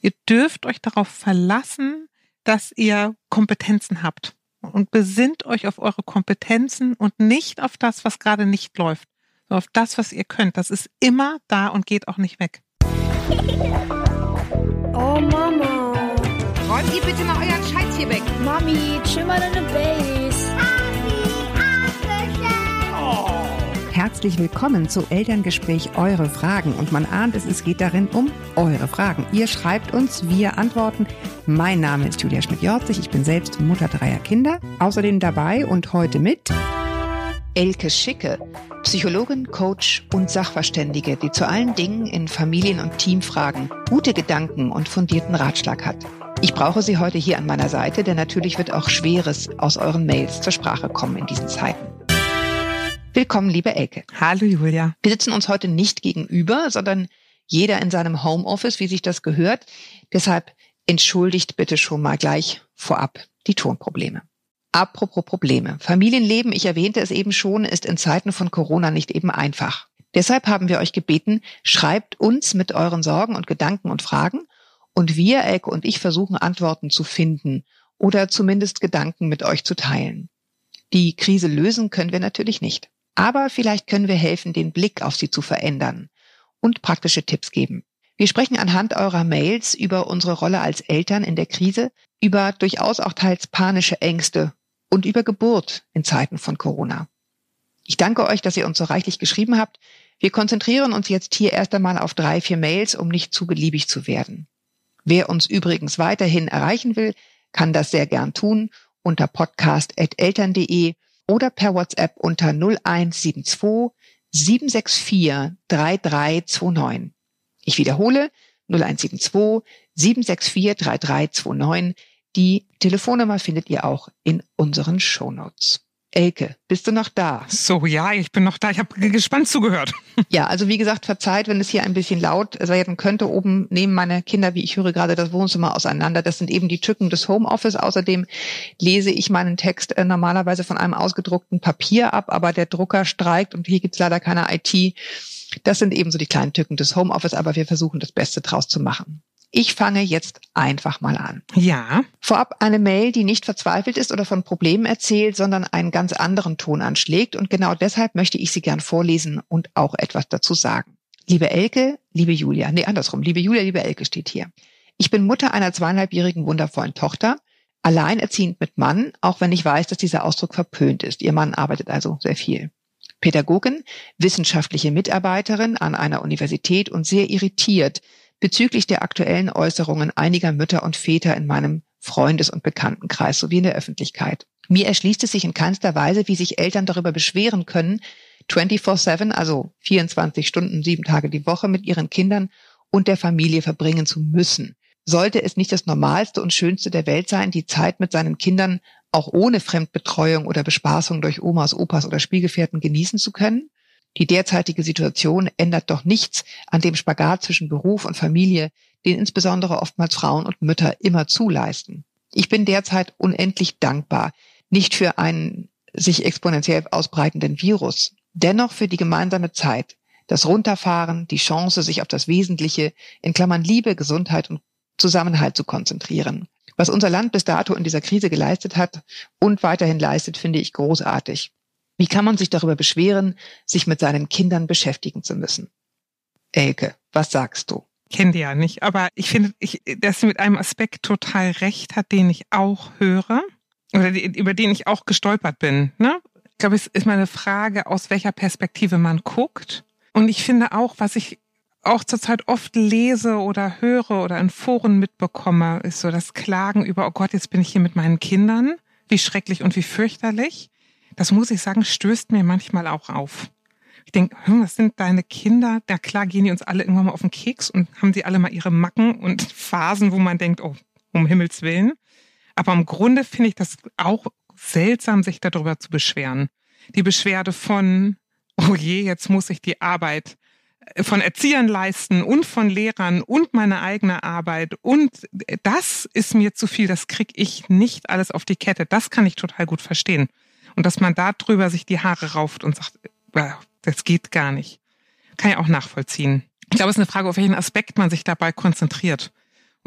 Ihr dürft euch darauf verlassen, dass ihr Kompetenzen habt und besinnt euch auf eure Kompetenzen und nicht auf das, was gerade nicht läuft, sondern auf das, was ihr könnt. Das ist immer da und geht auch nicht weg. Oh Mama. Räumt ihr bitte mal euren Scheiß hier weg. Mami, chill mal deine Base. Herzlich willkommen zu Elterngespräch Eure Fragen. Und man ahnt es, es geht darin um eure Fragen. Ihr schreibt uns, wir antworten. Mein Name ist Julia Schmidt-Jorzig. Ich bin selbst Mutter dreier Kinder. Außerdem dabei und heute mit Elke Schicke, Psychologin, Coach und Sachverständige, die zu allen Dingen in Familien- und Teamfragen gute Gedanken und fundierten Ratschlag hat. Ich brauche Sie heute hier an meiner Seite, denn natürlich wird auch Schweres aus euren Mails zur Sprache kommen in diesen Zeiten. Willkommen, liebe Elke. Hallo Julia. Wir sitzen uns heute nicht gegenüber, sondern jeder in seinem Homeoffice, wie sich das gehört. Deshalb entschuldigt bitte schon mal gleich vorab die Tonprobleme. Apropos Probleme. Familienleben, ich erwähnte es eben schon, ist in Zeiten von Corona nicht eben einfach. Deshalb haben wir euch gebeten, schreibt uns mit euren Sorgen und Gedanken und Fragen und wir, Elke und ich, versuchen Antworten zu finden oder zumindest Gedanken mit euch zu teilen. Die Krise lösen können wir natürlich nicht. Aber vielleicht können wir helfen, den Blick auf sie zu verändern und praktische Tipps geben. Wir sprechen anhand eurer Mails über unsere Rolle als Eltern in der Krise, über durchaus auch teils panische Ängste und über Geburt in Zeiten von Corona. Ich danke euch, dass ihr uns so reichlich geschrieben habt. Wir konzentrieren uns jetzt hier erst einmal auf drei, vier Mails, um nicht zu beliebig zu werden. Wer uns übrigens weiterhin erreichen will, kann das sehr gern tun unter podcast.eltern.de oder per WhatsApp unter 0172 764 3329. Ich wiederhole 0172 764 3329. Die Telefonnummer findet ihr auch in unseren Shownotes. Elke, bist du noch da? So, ja, ich bin noch da. Ich habe gespannt zugehört. Ja, also wie gesagt, verzeiht, wenn es hier ein bisschen laut sein könnte. Oben nehmen meine Kinder, wie ich höre, gerade das Wohnzimmer auseinander. Das sind eben die Tücken des Homeoffice. Außerdem lese ich meinen Text äh, normalerweise von einem ausgedruckten Papier ab, aber der Drucker streikt und hier gibt's leider keine IT. Das sind eben so die kleinen Tücken des Homeoffice, aber wir versuchen das Beste draus zu machen. Ich fange jetzt einfach mal an. Ja. Vorab eine Mail, die nicht verzweifelt ist oder von Problemen erzählt, sondern einen ganz anderen Ton anschlägt. Und genau deshalb möchte ich sie gern vorlesen und auch etwas dazu sagen. Liebe Elke, liebe Julia, nee, andersrum. Liebe Julia, liebe Elke steht hier. Ich bin Mutter einer zweieinhalbjährigen wundervollen Tochter, alleinerziehend mit Mann, auch wenn ich weiß, dass dieser Ausdruck verpönt ist. Ihr Mann arbeitet also sehr viel. Pädagogin, wissenschaftliche Mitarbeiterin an einer Universität und sehr irritiert, bezüglich der aktuellen Äußerungen einiger Mütter und Väter in meinem Freundes- und Bekanntenkreis sowie in der Öffentlichkeit. Mir erschließt es sich in keinster Weise, wie sich Eltern darüber beschweren können, 24-7, also 24 Stunden, sieben Tage die Woche mit ihren Kindern und der Familie verbringen zu müssen. Sollte es nicht das Normalste und Schönste der Welt sein, die Zeit mit seinen Kindern auch ohne Fremdbetreuung oder Bespaßung durch Omas, Opas oder Spielgefährten genießen zu können? Die derzeitige Situation ändert doch nichts an dem Spagat zwischen Beruf und Familie, den insbesondere oftmals Frauen und Mütter immer zuleisten. Ich bin derzeit unendlich dankbar, nicht für einen sich exponentiell ausbreitenden Virus, dennoch für die gemeinsame Zeit, das Runterfahren, die Chance, sich auf das Wesentliche, in Klammern Liebe, Gesundheit und Zusammenhalt zu konzentrieren. Was unser Land bis dato in dieser Krise geleistet hat und weiterhin leistet, finde ich großartig. Wie kann man sich darüber beschweren, sich mit seinen Kindern beschäftigen zu müssen? Elke, was sagst du? Kennt ihr ja nicht, aber ich finde, ich, dass sie mit einem Aspekt total recht hat, den ich auch höre oder die, über den ich auch gestolpert bin. Ne? Ich glaube, es ist mal eine Frage, aus welcher Perspektive man guckt. Und ich finde auch, was ich auch zurzeit oft lese oder höre oder in Foren mitbekomme, ist so das Klagen über, oh Gott, jetzt bin ich hier mit meinen Kindern, wie schrecklich und wie fürchterlich das muss ich sagen, stößt mir manchmal auch auf. Ich denke, hm, was sind deine Kinder? Na klar gehen die uns alle irgendwann mal auf den Keks und haben sie alle mal ihre Macken und Phasen, wo man denkt, oh, um Himmels Willen. Aber im Grunde finde ich das auch seltsam, sich darüber zu beschweren. Die Beschwerde von, oh je, jetzt muss ich die Arbeit äh, von Erziehern leisten und von Lehrern und meine eigene Arbeit und das ist mir zu viel, das krieg ich nicht alles auf die Kette. Das kann ich total gut verstehen. Und dass man da drüber sich die Haare rauft und sagt, das geht gar nicht. Kann ich auch nachvollziehen. Ich glaube, es ist eine Frage, auf welchen Aspekt man sich dabei konzentriert.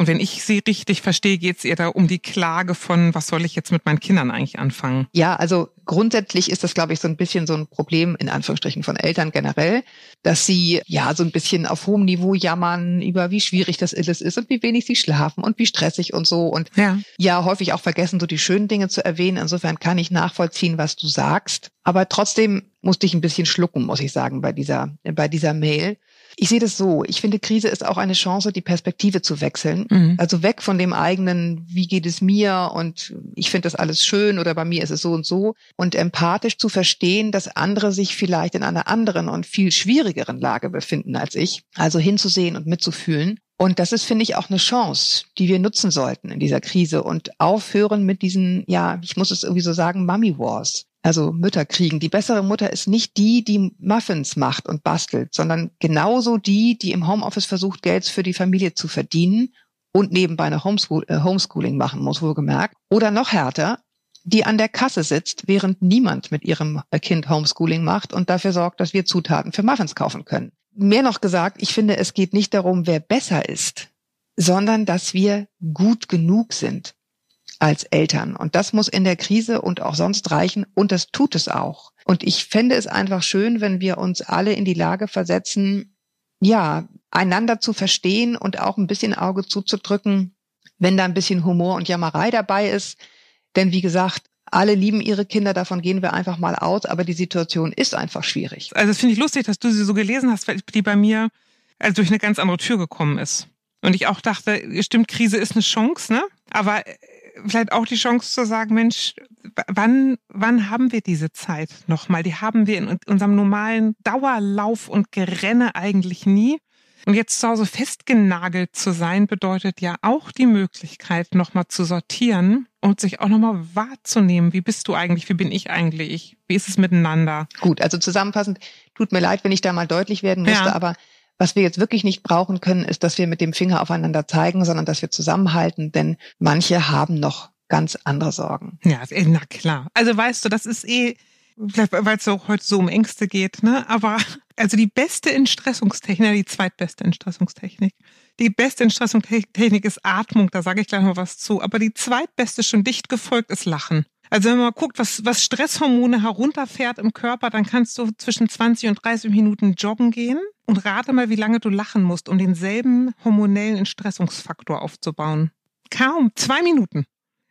Und wenn ich sie richtig verstehe, geht es ihr da um die Klage von, was soll ich jetzt mit meinen Kindern eigentlich anfangen? Ja, also grundsätzlich ist das, glaube ich, so ein bisschen so ein Problem in Anführungsstrichen von Eltern generell, dass sie ja so ein bisschen auf hohem Niveau jammern über wie schwierig das alles ist und wie wenig sie schlafen und wie stressig und so und Ja. ja häufig auch vergessen, so die schönen Dinge zu erwähnen. Insofern kann ich nachvollziehen, was du sagst. Aber trotzdem musste ich ein bisschen schlucken, muss ich sagen, bei dieser, bei dieser Mail. Ich sehe das so. Ich finde, Krise ist auch eine Chance, die Perspektive zu wechseln. Mhm. Also weg von dem eigenen, wie geht es mir und ich finde das alles schön oder bei mir ist es so und so. Und empathisch zu verstehen, dass andere sich vielleicht in einer anderen und viel schwierigeren Lage befinden als ich. Also hinzusehen und mitzufühlen. Und das ist, finde ich, auch eine Chance, die wir nutzen sollten in dieser Krise und aufhören mit diesen, ja, ich muss es irgendwie so sagen, Mummy Wars. Also Mütter kriegen. Die bessere Mutter ist nicht die, die Muffins macht und bastelt, sondern genauso die, die im Homeoffice versucht, Geld für die Familie zu verdienen und nebenbei eine Homeschool äh, Homeschooling machen muss, wohlgemerkt. Oder noch härter, die an der Kasse sitzt, während niemand mit ihrem äh, Kind Homeschooling macht und dafür sorgt, dass wir Zutaten für Muffins kaufen können. Mehr noch gesagt, ich finde, es geht nicht darum, wer besser ist, sondern dass wir gut genug sind als Eltern. Und das muss in der Krise und auch sonst reichen. Und das tut es auch. Und ich fände es einfach schön, wenn wir uns alle in die Lage versetzen, ja, einander zu verstehen und auch ein bisschen Auge zuzudrücken, wenn da ein bisschen Humor und Jammerei dabei ist. Denn wie gesagt, alle lieben ihre Kinder, davon gehen wir einfach mal aus, aber die Situation ist einfach schwierig. Also das finde ich lustig, dass du sie so gelesen hast, weil die bei mir also durch eine ganz andere Tür gekommen ist. Und ich auch dachte, stimmt, Krise ist eine Chance, ne? Aber vielleicht auch die Chance zu sagen, Mensch, wann, wann haben wir diese Zeit nochmal? Die haben wir in unserem normalen Dauerlauf und Gerenne eigentlich nie. Und jetzt zu Hause festgenagelt zu sein, bedeutet ja auch die Möglichkeit, nochmal zu sortieren und sich auch nochmal wahrzunehmen. Wie bist du eigentlich? Wie bin ich eigentlich? Wie ist es miteinander? Gut, also zusammenfassend, tut mir leid, wenn ich da mal deutlich werden musste, Ja. aber was wir jetzt wirklich nicht brauchen können, ist, dass wir mit dem Finger aufeinander zeigen, sondern dass wir zusammenhalten, denn manche haben noch ganz andere Sorgen. Ja, eh, na klar. Also weißt du, das ist eh, weil es auch heute so um Ängste geht, ne? Aber also die beste Entstressungstechnik, die zweitbeste Entstressungstechnik. Die beste Entstressungstechnik ist Atmung, da sage ich gleich noch was zu. Aber die zweitbeste, schon dicht gefolgt, ist Lachen. Also wenn man mal guckt, was, was Stresshormone herunterfährt im Körper, dann kannst du zwischen 20 und 30 Minuten joggen gehen und rate mal, wie lange du lachen musst, um denselben hormonellen Entstressungsfaktor aufzubauen. Kaum zwei Minuten.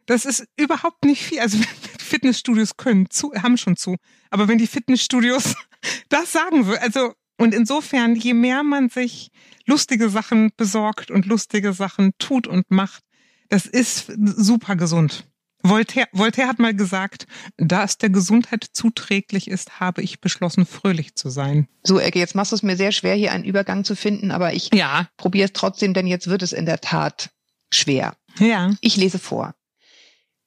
Das ist überhaupt nicht viel. Also Fitnessstudios können zu, haben schon zu. Aber wenn die Fitnessstudios das sagen will, also und insofern, je mehr man sich lustige Sachen besorgt und lustige Sachen tut und macht, das ist super gesund. Voltaire, Voltaire hat mal gesagt, da es der Gesundheit zuträglich ist, habe ich beschlossen, fröhlich zu sein. So, Ecke, jetzt machst du es mir sehr schwer, hier einen Übergang zu finden, aber ich Ja, probiere es trotzdem, denn jetzt wird es in der Tat schwer. ja. Ich lese vor.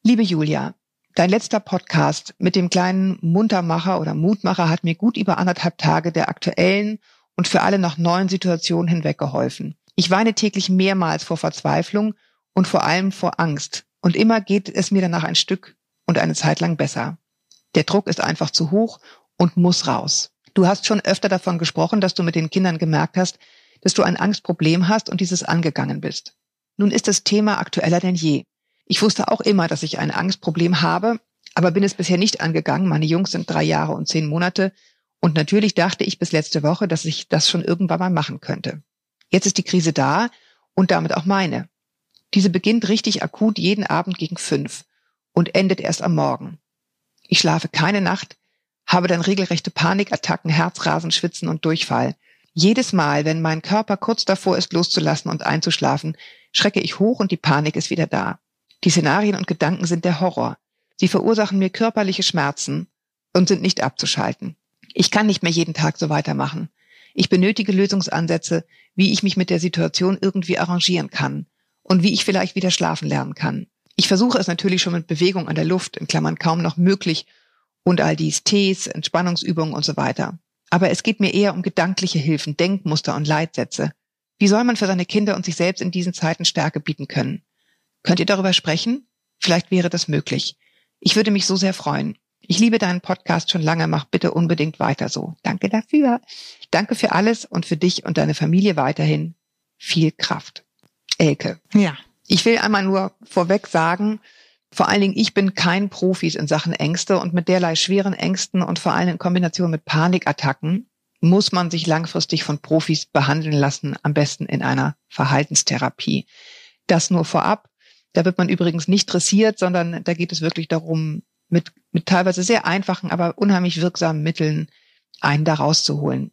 Liebe Julia, dein letzter Podcast mit dem kleinen Muntermacher oder Mutmacher hat mir gut über anderthalb Tage der aktuellen und für alle noch neuen Situationen hinweg geholfen. Ich weine täglich mehrmals vor Verzweiflung und vor allem vor Angst. Und immer geht es mir danach ein Stück und eine Zeit lang besser. Der Druck ist einfach zu hoch und muss raus. Du hast schon öfter davon gesprochen, dass du mit den Kindern gemerkt hast, dass du ein Angstproblem hast und dieses angegangen bist. Nun ist das Thema aktueller denn je. Ich wusste auch immer, dass ich ein Angstproblem habe, aber bin es bisher nicht angegangen. Meine Jungs sind drei Jahre und zehn Monate. Und natürlich dachte ich bis letzte Woche, dass ich das schon irgendwann mal machen könnte. Jetzt ist die Krise da und damit auch meine. Diese beginnt richtig akut jeden Abend gegen fünf und endet erst am Morgen. Ich schlafe keine Nacht, habe dann regelrechte Panikattacken, Herzrasen, Schwitzen und Durchfall. Jedes Mal, wenn mein Körper kurz davor ist, loszulassen und einzuschlafen, schrecke ich hoch und die Panik ist wieder da. Die Szenarien und Gedanken sind der Horror. Sie verursachen mir körperliche Schmerzen und sind nicht abzuschalten. Ich kann nicht mehr jeden Tag so weitermachen. Ich benötige Lösungsansätze, wie ich mich mit der Situation irgendwie arrangieren kann und wie ich vielleicht wieder schlafen lernen kann. Ich versuche es natürlich schon mit Bewegung an der Luft, in Klammern kaum noch möglich, und all dies Tees, Entspannungsübungen und so weiter. Aber es geht mir eher um gedankliche Hilfen, Denkmuster und Leitsätze. Wie soll man für seine Kinder und sich selbst in diesen Zeiten Stärke bieten können? Könnt ihr darüber sprechen? Vielleicht wäre das möglich. Ich würde mich so sehr freuen. Ich liebe deinen Podcast schon lange, mach bitte unbedingt weiter so. Danke dafür. Danke für alles und für dich und deine Familie weiterhin viel Kraft. Elke. Ja. Ich will einmal nur vorweg sagen, vor allen Dingen, ich bin kein Profis in Sachen Ängste und mit derlei schweren Ängsten und vor allem in Kombination mit Panikattacken muss man sich langfristig von Profis behandeln lassen, am besten in einer Verhaltenstherapie. Das nur vorab. Da wird man übrigens nicht dressiert, sondern da geht es wirklich darum, mit, mit teilweise sehr einfachen, aber unheimlich wirksamen Mitteln einen da rauszuholen.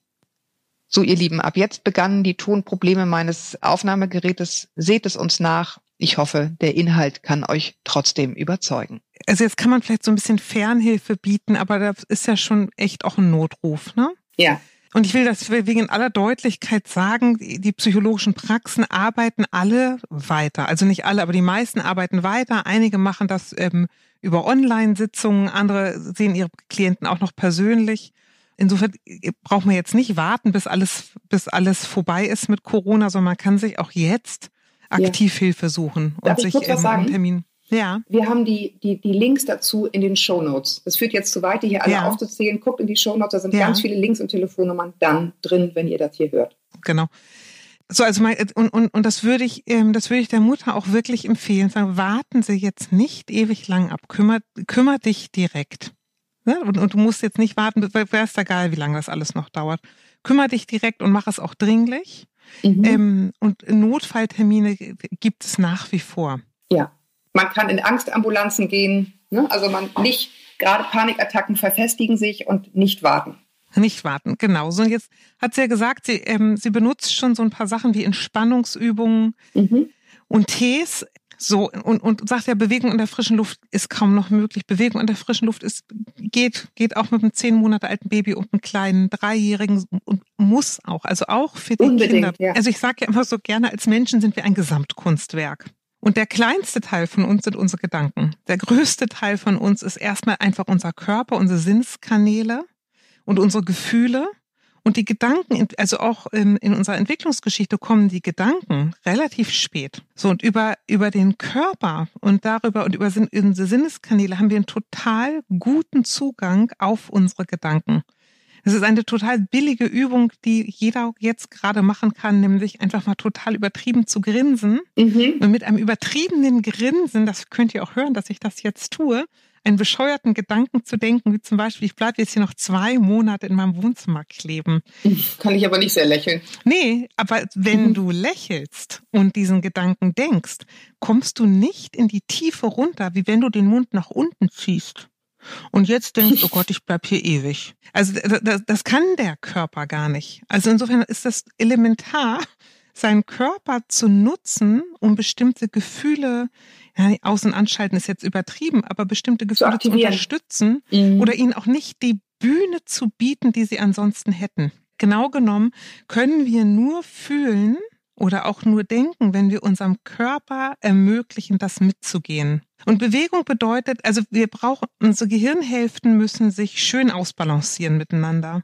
So, ihr Lieben, ab jetzt begannen die Tonprobleme meines Aufnahmegerätes. Seht es uns nach. Ich hoffe, der Inhalt kann euch trotzdem überzeugen. Also jetzt kann man vielleicht so ein bisschen Fernhilfe bieten, aber das ist ja schon echt auch ein Notruf, ne? Ja. Und ich will das wegen aller Deutlichkeit sagen, die psychologischen Praxen arbeiten alle weiter. Also nicht alle, aber die meisten arbeiten weiter. Einige machen das ähm, über Online-Sitzungen, andere sehen ihre Klienten auch noch persönlich. Insofern äh, braucht man jetzt nicht warten, bis alles, bis alles vorbei ist mit Corona, sondern man kann sich auch jetzt aktiv ja. Hilfe suchen Darf und sich sagen? Termin. Ja. Wir haben die, die, die Links dazu in den Show Notes. Das führt jetzt zu weit, die hier alle ja. aufzuzählen. Guckt in die Show Notes, da sind ja. ganz viele Links und Telefonnummern dann drin, wenn ihr das hier hört. Genau. So, also mein, und, und, und das würde ich, ähm, das würde ich der Mutter auch wirklich empfehlen. Sagen, warten Sie jetzt nicht ewig lang ab. Kümmer, kümmer dich direkt. Ne? Und, und du musst jetzt nicht warten, wäre es egal, wie lange das alles noch dauert. Kümmer dich direkt und mach es auch dringlich. Mhm. Ähm, und Notfalltermine gibt es nach wie vor. Ja, man kann in Angstambulanzen gehen. Ne? Also man nicht, gerade Panikattacken verfestigen sich und nicht warten. Nicht warten, genau. So, und jetzt hat sie ja gesagt, sie, ähm, sie benutzt schon so ein paar Sachen wie Entspannungsübungen mhm. und Tees. So, und, und sagt ja, Bewegung in der frischen Luft ist kaum noch möglich. Bewegung in der frischen Luft ist, geht, geht auch mit einem zehn Monate alten Baby und einem kleinen Dreijährigen und muss auch. Also auch für die Unbedingt, Kinder. Ja. Also ich sage ja immer so gerne, als Menschen sind wir ein Gesamtkunstwerk. Und der kleinste Teil von uns sind unsere Gedanken. Der größte Teil von uns ist erstmal einfach unser Körper, unsere Sinnskanäle und unsere Gefühle. Und die Gedanken, also auch in, in unserer Entwicklungsgeschichte kommen die Gedanken relativ spät. So, und über, über den Körper und darüber und über unsere Sinneskanäle haben wir einen total guten Zugang auf unsere Gedanken. Es ist eine total billige Übung, die jeder jetzt gerade machen kann, nämlich einfach mal total übertrieben zu grinsen. Mhm. Und mit einem übertriebenen Grinsen, das könnt ihr auch hören, dass ich das jetzt tue, einen bescheuerten Gedanken zu denken, wie zum Beispiel, ich bleibe jetzt hier noch zwei Monate in meinem Wohnzimmer kleben. Kann ich aber nicht sehr lächeln. Nee, aber wenn mhm. du lächelst und diesen Gedanken denkst, kommst du nicht in die Tiefe runter, wie wenn du den Mund nach unten ziehst. Und jetzt denkst, oh Gott, ich bleib hier ewig. Also das, das kann der Körper gar nicht. Also insofern ist das elementar, seinen Körper zu nutzen, um bestimmte Gefühle, ja, außen anschalten ist jetzt übertrieben, aber bestimmte Gefühle zu, zu unterstützen mhm. oder ihnen auch nicht die Bühne zu bieten, die sie ansonsten hätten. Genau genommen können wir nur fühlen oder auch nur denken, wenn wir unserem Körper ermöglichen, das mitzugehen. Und Bewegung bedeutet, also wir brauchen, unsere Gehirnhälften müssen sich schön ausbalancieren miteinander.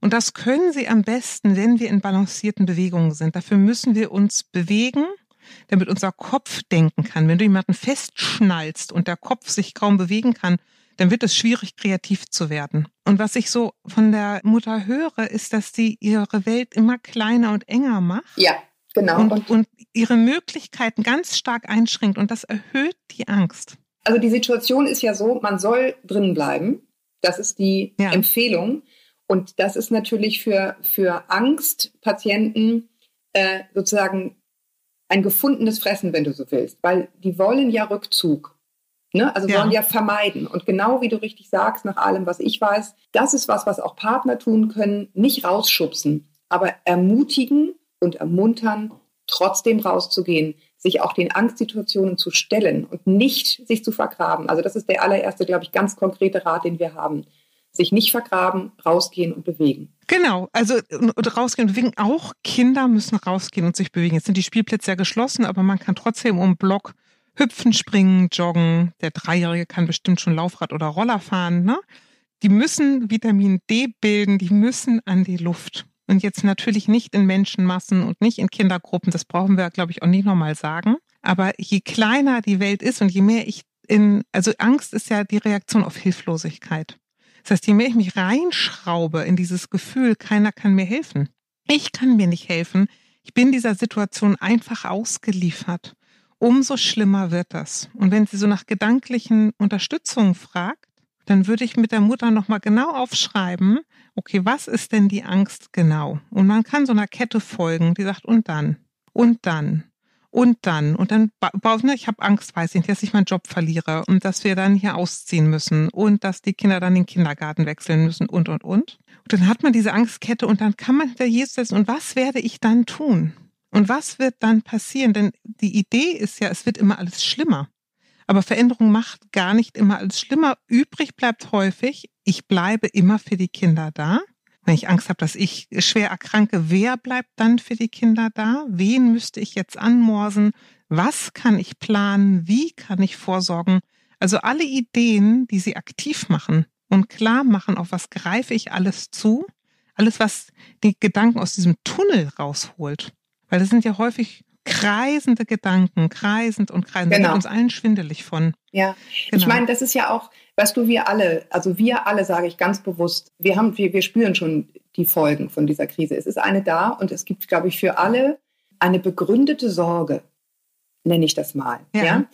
Und das können sie am besten, wenn wir in balancierten Bewegungen sind. Dafür müssen wir uns bewegen, damit unser Kopf denken kann. Wenn du jemanden festschnallst und der Kopf sich kaum bewegen kann, dann wird es schwierig, kreativ zu werden. Und was ich so von der Mutter höre, ist, dass sie ihre Welt immer kleiner und enger macht. Ja. Genau. Und, und, und ihre Möglichkeiten ganz stark einschränkt und das erhöht die Angst. Also die Situation ist ja so, man soll drinnen bleiben. Das ist die ja. Empfehlung. Und das ist natürlich für, für Angstpatienten äh, sozusagen ein gefundenes Fressen, wenn du so willst, weil die wollen ja Rückzug. Ne? Also ja. wollen ja vermeiden. Und genau wie du richtig sagst, nach allem, was ich weiß, das ist was, was auch Partner tun können, nicht rausschubsen, aber ermutigen und ermuntern, trotzdem rauszugehen, sich auch den Angstsituationen zu stellen und nicht sich zu vergraben. Also das ist der allererste, glaube ich, ganz konkrete Rat, den wir haben. Sich nicht vergraben, rausgehen und bewegen. Genau, also und rausgehen und bewegen. Auch Kinder müssen rausgehen und sich bewegen. Jetzt sind die Spielplätze ja geschlossen, aber man kann trotzdem um Block hüpfen, springen, joggen. Der Dreijährige kann bestimmt schon Laufrad oder Roller fahren. Ne? Die müssen Vitamin D bilden, die müssen an die Luft. Und jetzt natürlich nicht in Menschenmassen und nicht in Kindergruppen. Das brauchen wir, glaube ich, auch nicht nochmal sagen. Aber je kleiner die Welt ist und je mehr ich in, also Angst ist ja die Reaktion auf Hilflosigkeit. Das heißt, je mehr ich mich reinschraube in dieses Gefühl, keiner kann mir helfen. Ich kann mir nicht helfen. Ich bin dieser Situation einfach ausgeliefert. Umso schlimmer wird das. Und wenn sie so nach gedanklichen Unterstützung fragt, dann würde ich mit der Mutter nochmal genau aufschreiben, okay, was ist denn die Angst genau? Und man kann so einer Kette folgen, die sagt, und dann, und dann, und dann, und dann, ne, ich habe Angst, weiß ich nicht, dass ich meinen Job verliere und dass wir dann hier ausziehen müssen und dass die Kinder dann den Kindergarten wechseln müssen und, und, und. Und dann hat man diese Angstkette und dann kann man hinter Jesus setzen und was werde ich dann tun? Und was wird dann passieren? Denn die Idee ist ja, es wird immer alles schlimmer. Aber Veränderung macht gar nicht immer alles schlimmer. Übrig bleibt häufig, ich bleibe immer für die Kinder da. Wenn ich Angst habe, dass ich schwer erkranke, wer bleibt dann für die Kinder da? Wen müsste ich jetzt anmorsen? Was kann ich planen? Wie kann ich vorsorgen? Also alle Ideen, die sie aktiv machen und klar machen, auf was greife ich alles zu, alles, was die Gedanken aus diesem Tunnel rausholt. Weil das sind ja häufig kreisende Gedanken, kreisend und kreisend. Genau. Da uns allen schwindelig von. Ja, genau. ich meine, das ist ja auch, weißt du, wir alle, also wir alle sage ich ganz bewusst, wir haben, wir, wir spüren schon die Folgen von dieser Krise. Es ist eine da und es gibt, glaube ich, für alle eine begründete Sorge, nenne ich das mal. Ja. ja.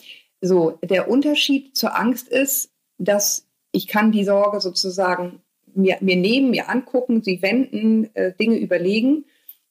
So, der Unterschied zur Angst ist, dass ich kann die Sorge sozusagen mir, mir nehmen, mir angucken, sie wenden, äh, Dinge überlegen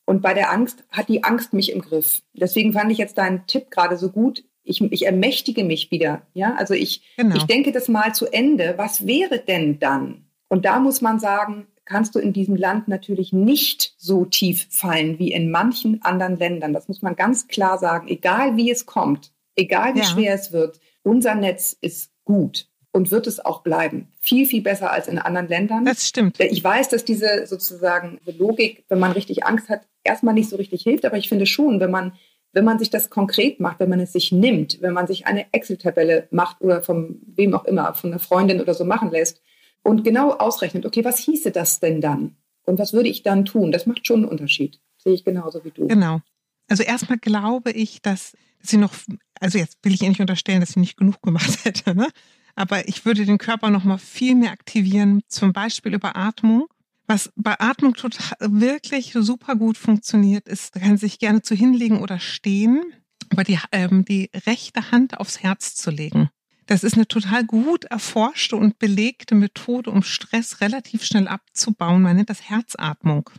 und bei der Angst hat die Angst mich im Griff. Deswegen fand ich jetzt deinen Tipp gerade so gut. Ich, ich ermächtige mich wieder. Ja, also ich, genau. ich denke das mal zu Ende. Was wäre denn dann? Und da muss man sagen, kannst du in diesem Land natürlich nicht so tief fallen wie in manchen anderen Ländern. Das muss man ganz klar sagen. Egal wie es kommt, egal wie ja. schwer es wird, unser Netz ist gut und wird es auch bleiben. Viel, viel besser als in anderen Ländern. Das stimmt. Ich weiß, dass diese sozusagen Logik, wenn man richtig Angst hat, erstmal nicht so richtig hilft, aber ich finde schon, wenn man, wenn man sich das konkret macht, wenn man es sich nimmt, wenn man sich eine Excel-Tabelle macht oder von wem auch immer, von einer Freundin oder so machen lässt und genau ausrechnet, okay, was hieße das denn dann? Und was würde ich dann tun? Das macht schon einen Unterschied. Sehe ich genauso wie du. Genau. Also erstmal glaube ich, dass sie noch, also jetzt will ich ihr nicht unterstellen, dass sie nicht genug gemacht hätte, ne? Aber ich würde den Körper noch mal viel mehr aktivieren, zum Beispiel über Atmung. Was bei Atmung total, wirklich super gut funktioniert, ist, da kann sich gerne zu hinlegen oder stehen, aber die, ähm, die rechte Hand aufs Herz zu legen. Das ist eine total gut erforschte und belegte Methode, um Stress relativ schnell abzubauen. Man nennt das Herzatmung.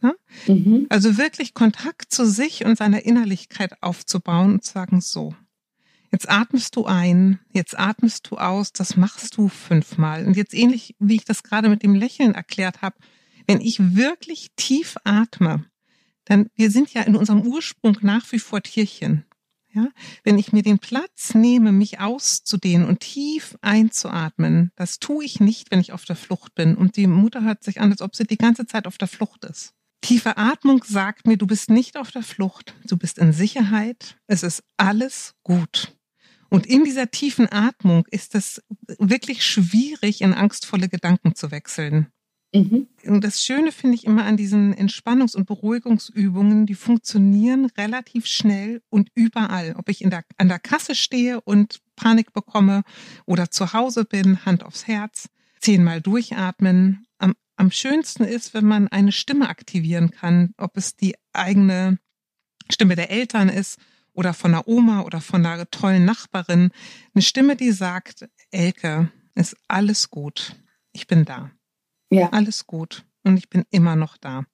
Ne? Mhm. Also wirklich Kontakt zu sich und seiner Innerlichkeit aufzubauen und zu sagen, so, Jetzt atmest du ein, jetzt atmest du aus, das machst du fünfmal. Und jetzt ähnlich, wie ich das gerade mit dem Lächeln erklärt habe, wenn ich wirklich tief atme, dann, wir sind ja in unserem Ursprung nach wie vor Tierchen. Ja, wenn ich mir den Platz nehme, mich auszudehnen und tief einzuatmen, das tue ich nicht, wenn ich auf der Flucht bin. Und die Mutter hört sich an, als ob sie die ganze Zeit auf der Flucht ist. Tiefe Atmung sagt mir, du bist nicht auf der Flucht, du bist in Sicherheit, es ist alles gut. Und in dieser tiefen Atmung ist es wirklich schwierig, in angstvolle Gedanken zu wechseln. Mhm. Und das Schöne finde ich immer an diesen Entspannungs- und Beruhigungsübungen, die funktionieren relativ schnell und überall. Ob ich in der, an der Kasse stehe und Panik bekomme oder zu Hause bin, Hand aufs Herz, zehnmal durchatmen. Am, am schönsten ist, wenn man eine Stimme aktivieren kann, ob es die eigene Stimme der Eltern ist oder von der Oma oder von einer tollen Nachbarin. Eine Stimme, die sagt, Elke, ist alles gut. Ich bin da. Ja. Alles gut. Und ich bin immer noch da.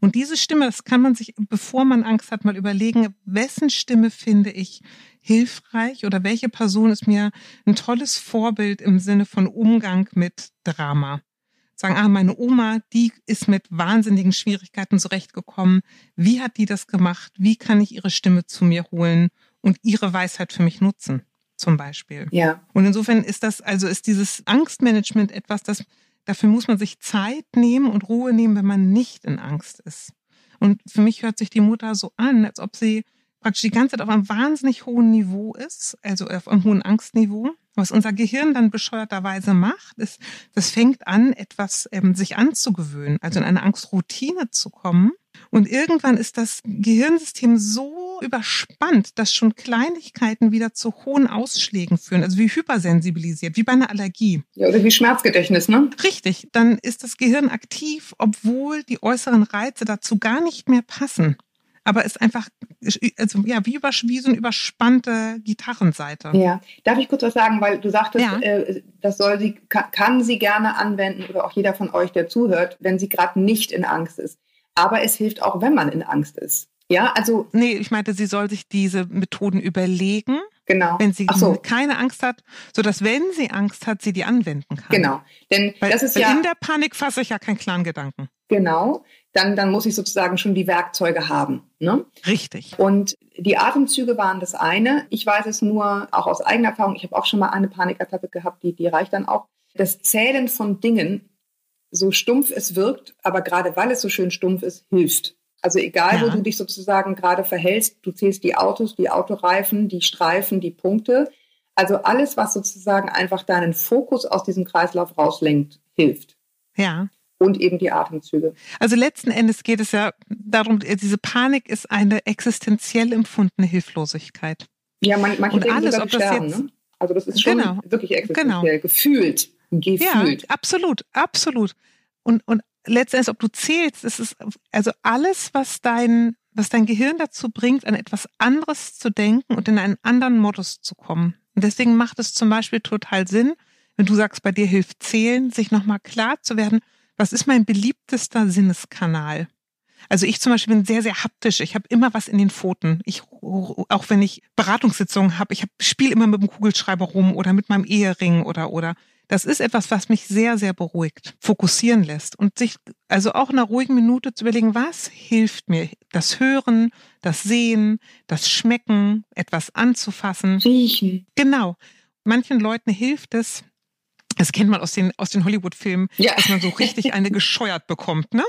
Und diese Stimme, das kann man sich, bevor man Angst hat, mal überlegen, wessen Stimme finde ich hilfreich oder welche Person ist mir ein tolles Vorbild im Sinne von Umgang mit Drama sagen, ah, meine Oma, die ist mit wahnsinnigen Schwierigkeiten zurechtgekommen. Wie hat die das gemacht? Wie kann ich ihre Stimme zu mir holen und ihre Weisheit für mich nutzen? Zum Beispiel. Ja. Und insofern ist das, also ist dieses Angstmanagement etwas, das, dafür muss man sich Zeit nehmen und Ruhe nehmen, wenn man nicht in Angst ist. Und für mich hört sich die Mutter so an, als ob sie praktisch die ganze Zeit auf einem wahnsinnig hohen Niveau ist, also auf einem hohen Angstniveau was unser Gehirn dann bescheuerterweise macht, ist, das fängt an, etwas ähm, sich anzugewöhnen, also in eine Angstroutine zu kommen. Und irgendwann ist das Gehirnsystem so überspannt, dass schon Kleinigkeiten wieder zu hohen Ausschlägen führen, also wie hypersensibilisiert, wie bei einer Allergie. Ja, oder wie Schmerzgedächtnis, ne? Richtig, dann ist das Gehirn aktiv, obwohl die äußeren Reize dazu gar nicht mehr passen. Aber ist einfach, also ja, wie, über, wie so eine überspannte Gitarrenseite. Ja, darf ich kurz was sagen, weil du sagtest, ja. äh, das soll sie, kann, kann sie gerne anwenden oder auch jeder von euch, der zuhört, wenn sie gerade nicht in Angst ist. Aber es hilft auch, wenn man in Angst ist. Ja, also. Nee, ich meinte, sie soll sich diese Methoden überlegen. Genau. Wenn sie so. keine Angst hat, so dass wenn sie Angst hat, sie die anwenden kann. Genau. Denn weil, das ist ja. In der Panik fasse ich ja keinen klaren Gedanken. Genau. Dann, dann muss ich sozusagen schon die Werkzeuge haben. Ne? Richtig. Und die Atemzüge waren das eine. Ich weiß es nur auch aus eigener Erfahrung. Ich habe auch schon mal eine Panikattacke gehabt, die, die reicht dann auch. Das Zählen von Dingen, so stumpf es wirkt, aber gerade weil es so schön stumpf ist, hilft. Also egal, ja. wo du dich sozusagen gerade verhältst, du zählst die Autos, die Autoreifen, die Streifen, die Punkte. Also alles, was sozusagen einfach deinen Fokus aus diesem Kreislauf rauslenkt, hilft. Ja. Und eben die Atemzüge. Also letzten Endes geht es ja darum, diese Panik ist eine existenziell empfundene Hilflosigkeit. Ja, man, manche Und alles, ob das sterben, jetzt, ne? Also das ist schon genau, wirklich existenziell, genau. gefühlt. Gefühlt. Ja, absolut, absolut. Und, und letztendlich, ob du zählst, ist es also alles, was dein, was dein Gehirn dazu bringt, an etwas anderes zu denken und in einen anderen Modus zu kommen. Und deswegen macht es zum Beispiel total Sinn, wenn du sagst, bei dir hilft Zählen, sich nochmal klar zu werden, was ist mein beliebtester Sinneskanal? Also ich zum Beispiel bin sehr, sehr haptisch. Ich habe immer was in den Pfoten. Ich, auch wenn ich Beratungssitzungen habe, ich spiele immer mit dem Kugelschreiber rum oder mit meinem Ehering oder oder. Das ist etwas, was mich sehr, sehr beruhigt, fokussieren lässt und sich also auch in einer ruhigen Minute zu überlegen, was hilft mir? Das Hören, das Sehen, das Schmecken, etwas anzufassen. Riechen. Genau. Manchen Leuten hilft es, das kennt man aus den, aus den Hollywood-Filmen, ja. dass man so richtig eine gescheuert bekommt, ne?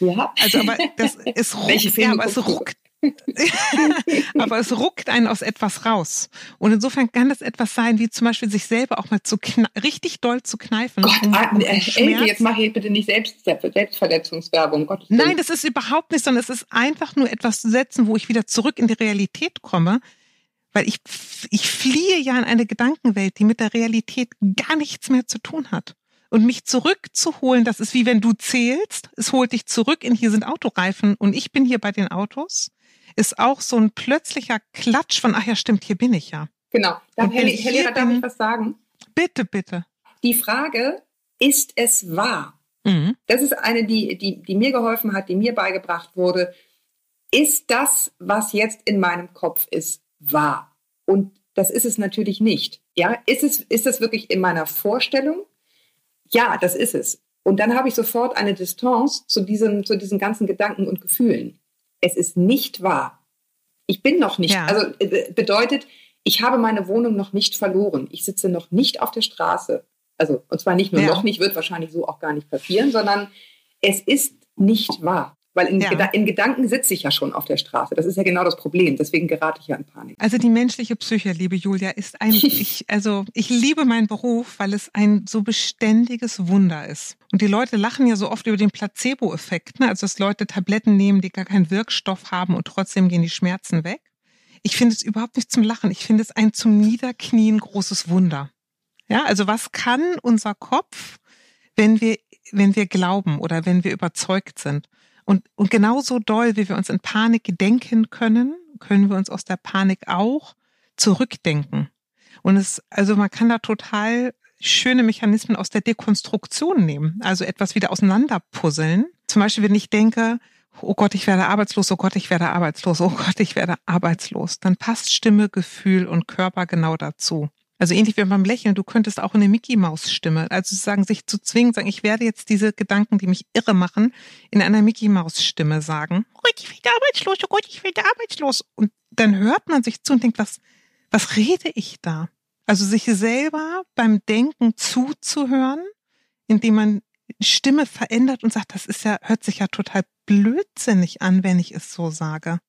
Ja. Also, aber das ist ruckt, ja, aber es ruckt aber es ruckt einen aus etwas raus. Und insofern kann das etwas sein, wie zum Beispiel sich selber auch mal zu richtig doll zu kneifen. Gott, um, um äh, Elke, jetzt mache ich bitte nicht Selbst, Selbstverletzungswerbung. Gottes Nein, das ist überhaupt nicht, sondern es ist einfach nur etwas zu setzen, wo ich wieder zurück in die Realität komme. Weil ich, ich fliehe ja in eine Gedankenwelt, die mit der Realität gar nichts mehr zu tun hat. Und mich zurückzuholen, das ist wie wenn du zählst, es holt dich zurück in hier sind Autoreifen und ich bin hier bei den Autos ist auch so ein plötzlicher Klatsch von, ach ja, stimmt, hier bin ich ja. Genau. Darf, Herr Lehrer, darf ich was sagen? Bitte, bitte. Die Frage, ist es wahr? Mhm. Das ist eine, die, die, die mir geholfen hat, die mir beigebracht wurde. Ist das, was jetzt in meinem Kopf ist, wahr? Und das ist es natürlich nicht. Ja, ist es, ist es wirklich in meiner Vorstellung? Ja, das ist es. Und dann habe ich sofort eine Distanz zu diesem, zu diesen ganzen Gedanken und Gefühlen es ist nicht wahr. Ich bin noch nicht, ja. also äh, bedeutet, ich habe meine Wohnung noch nicht verloren. Ich sitze noch nicht auf der Straße. Also, und zwar nicht nur ja. noch nicht, wird wahrscheinlich so auch gar nicht passieren, sondern es ist nicht wahr. Weil in, ja. Geda in, Gedanken sitze ich ja schon auf der Straße. Das ist ja genau das Problem. Deswegen gerate ich ja in Panik. Also die menschliche Psyche, liebe Julia, ist ein, ich, also ich liebe meinen Beruf, weil es ein so beständiges Wunder ist. Und die Leute lachen ja so oft über den Placebo-Effekt, ne? also dass Leute Tabletten nehmen, die gar keinen Wirkstoff haben und trotzdem gehen die Schmerzen weg. Ich finde es überhaupt nicht zum Lachen. Ich finde es ein zum Niederknien großes Wunder. Ja, also was kann unser Kopf, wenn wir, wenn wir glauben oder wenn wir überzeugt sind? Und, und genauso doll, wie wir uns in Panik denken können, können wir uns aus der Panik auch zurückdenken. Und es, also man kann da total schöne Mechanismen aus der Dekonstruktion nehmen, also etwas wieder auseinanderpuzzeln. Zum Beispiel, wenn ich denke, oh Gott, ich werde arbeitslos, oh Gott, ich werde arbeitslos, oh Gott, ich werde arbeitslos, dann passt Stimme, Gefühl und Körper genau dazu. Also ähnlich wie beim Lächeln, du könntest auch eine Mickey-Maus-Stimme, also sagen, sich zu zwingen, sagen, ich werde jetzt diese Gedanken, die mich irre machen, in einer Mickey-Maus-Stimme sagen. Oh Gott, ich werde arbeitslos, oh Gott, ich werde arbeitslos. Und dann hört man sich zu und denkt, was, was rede ich da? Also sich selber beim Denken zuzuhören, indem man Stimme verändert und sagt, das ist ja, hört sich ja total blödsinnig an, wenn ich es so sage.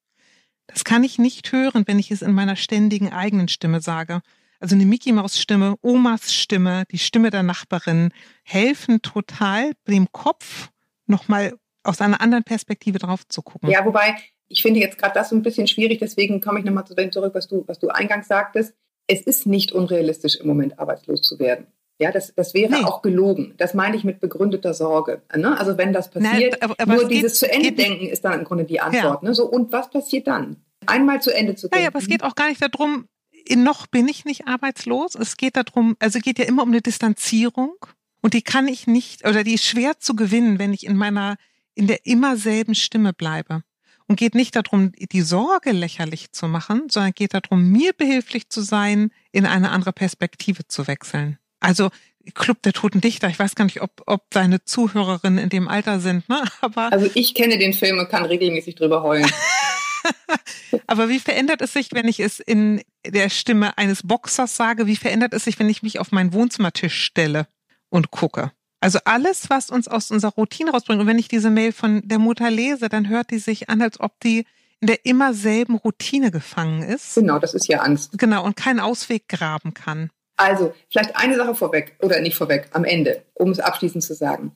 Das kann ich nicht hören, wenn ich es in meiner ständigen eigenen Stimme sage also eine Mickey Maus Stimme, Omas Stimme, die Stimme der Nachbarin helfen total dem Kopf nochmal aus einer anderen Perspektive drauf zu gucken. Ja, wobei ich finde jetzt gerade das so ein bisschen schwierig, deswegen komme ich nochmal zu dem zurück, was du, was du eingangs sagtest. Es ist nicht unrealistisch, im Moment arbeitslos zu werden. Ja, das, das wäre nee. auch gelogen. Das meine ich mit begründeter Sorge. Ne? Also wenn das passiert, Nein, aber, aber nur dieses geht, zu Ende denken ist dann im Grunde die Antwort. Ja. Ne? So, und was passiert dann? Einmal zu Ende zu denken. Ja, aber es geht auch gar nicht darum, noch bin ich nicht arbeitslos. Es geht darum, also geht ja immer um eine Distanzierung. Und die kann ich nicht, oder die ist schwer zu gewinnen, wenn ich in meiner, in der immer selben Stimme bleibe. Und geht nicht darum, die Sorge lächerlich zu machen, sondern geht darum, mir behilflich zu sein, in eine andere Perspektive zu wechseln. Also Club der Toten Dichter, ich weiß gar nicht, ob, ob deine Zuhörerinnen in dem Alter sind, ne? Aber also ich kenne den Film und kann regelmäßig drüber heulen. Aber wie verändert es sich, wenn ich es in der Stimme eines Boxers sage? Wie verändert es sich, wenn ich mich auf meinen Wohnzimmertisch stelle und gucke? Also alles, was uns aus unserer Routine rausbringt. Und wenn ich diese Mail von der Mutter lese, dann hört die sich an, als ob die in der immer selben Routine gefangen ist. Genau, das ist ja Angst. Genau, und keinen Ausweg graben kann. Also, vielleicht eine Sache vorweg, oder nicht vorweg, am Ende, um es abschließend zu sagen.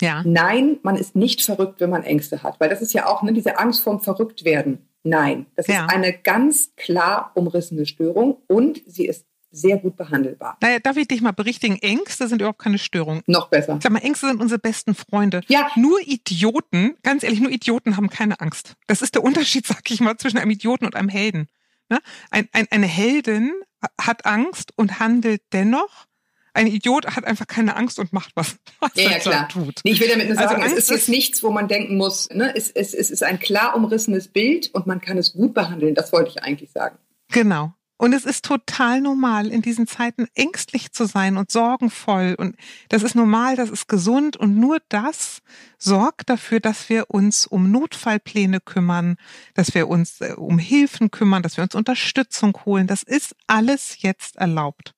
Ja. Nein, man ist nicht verrückt, wenn man Ängste hat, weil das ist ja auch ne, diese Angst vorm Verrücktwerden. Nein, das ja. ist eine ganz klar umrissene Störung und sie ist sehr gut behandelbar. Naja, darf ich dich mal berichtigen? Ängste sind überhaupt keine Störung. Noch besser. Sag mal, Ängste sind unsere besten Freunde. Ja. Nur Idioten, ganz ehrlich, nur Idioten haben keine Angst. Das ist der Unterschied, sag ich mal, zwischen einem Idioten und einem Helden. Ne? Ein, ein, eine Heldin hat Angst und handelt dennoch. Ein Idiot hat einfach keine Angst und macht was, was ja, ja, klar. tut. Nee, ich will damit nur also sagen, also es ist jetzt nichts, wo man denken muss, ne? es, es, es ist ein klar umrissenes Bild und man kann es gut behandeln. Das wollte ich eigentlich sagen. Genau. Und es ist total normal, in diesen Zeiten ängstlich zu sein und sorgenvoll. Und das ist normal, das ist gesund. Und nur das sorgt dafür, dass wir uns um Notfallpläne kümmern, dass wir uns äh, um Hilfen kümmern, dass wir uns Unterstützung holen. Das ist alles jetzt erlaubt.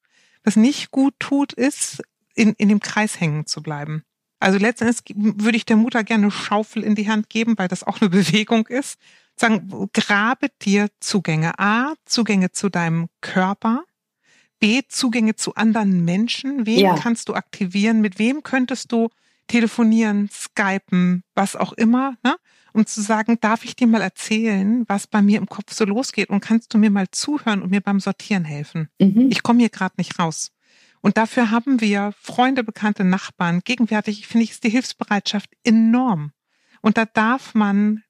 Was nicht gut tut, ist, in, in dem Kreis hängen zu bleiben. Also letztendlich würde ich der Mutter gerne Schaufel in die Hand geben, weil das auch eine Bewegung ist sagen, grabe dir Zugänge. A, Zugänge zu deinem Körper. B, Zugänge zu anderen Menschen. Wen ja. kannst du aktivieren? Mit wem könntest du telefonieren, skypen, was auch immer, ne? Um zu sagen, darf ich dir mal erzählen, was bei mir im Kopf so losgeht und kannst du mir mal zuhören und mir beim Sortieren helfen? Mhm. Ich komme hier gerade nicht raus. Und dafür haben wir Freunde, bekannte Nachbarn. Gegenwärtig finde ich ist die Hilfsbereitschaft enorm. Und da darf man,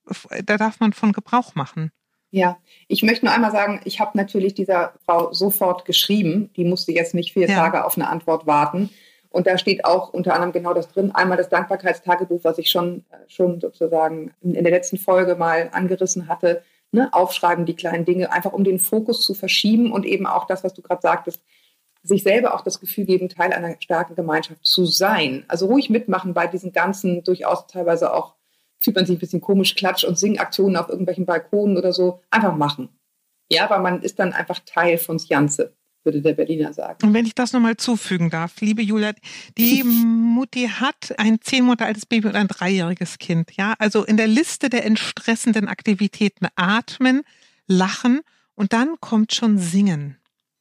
da darf man von Gebrauch machen. Ja, ich möchte nur einmal sagen, ich habe natürlich dieser Frau sofort geschrieben. Die musste jetzt nicht vier ja. Tage auf eine Antwort warten. Und da steht auch unter anderem genau das drin. Einmal das Dankbarkeitstagebuch, was ich schon, schon sozusagen in der letzten Folge mal angerissen hatte. Ne? Aufschreiben, die kleinen Dinge, einfach um den Fokus zu verschieben und eben auch das, was du gerade sagtest, sich selber auch das Gefühl geben, Teil einer starken Gemeinschaft zu sein. Also ruhig mitmachen bei diesen ganzen durchaus teilweise auch fühlt man sich ein bisschen komisch, Klatsch- und Singaktionen auf irgendwelchen Balkonen oder so, einfach machen. Ja, aber man ist dann einfach Teil von Janze, würde der Berliner sagen. Und wenn ich das nochmal zufügen darf, liebe Julia, die Mutti hat ein zehn Monate altes Baby und ein dreijähriges Kind. Ja, also in der Liste der entstressenden Aktivitäten atmen, lachen und dann kommt schon Singen.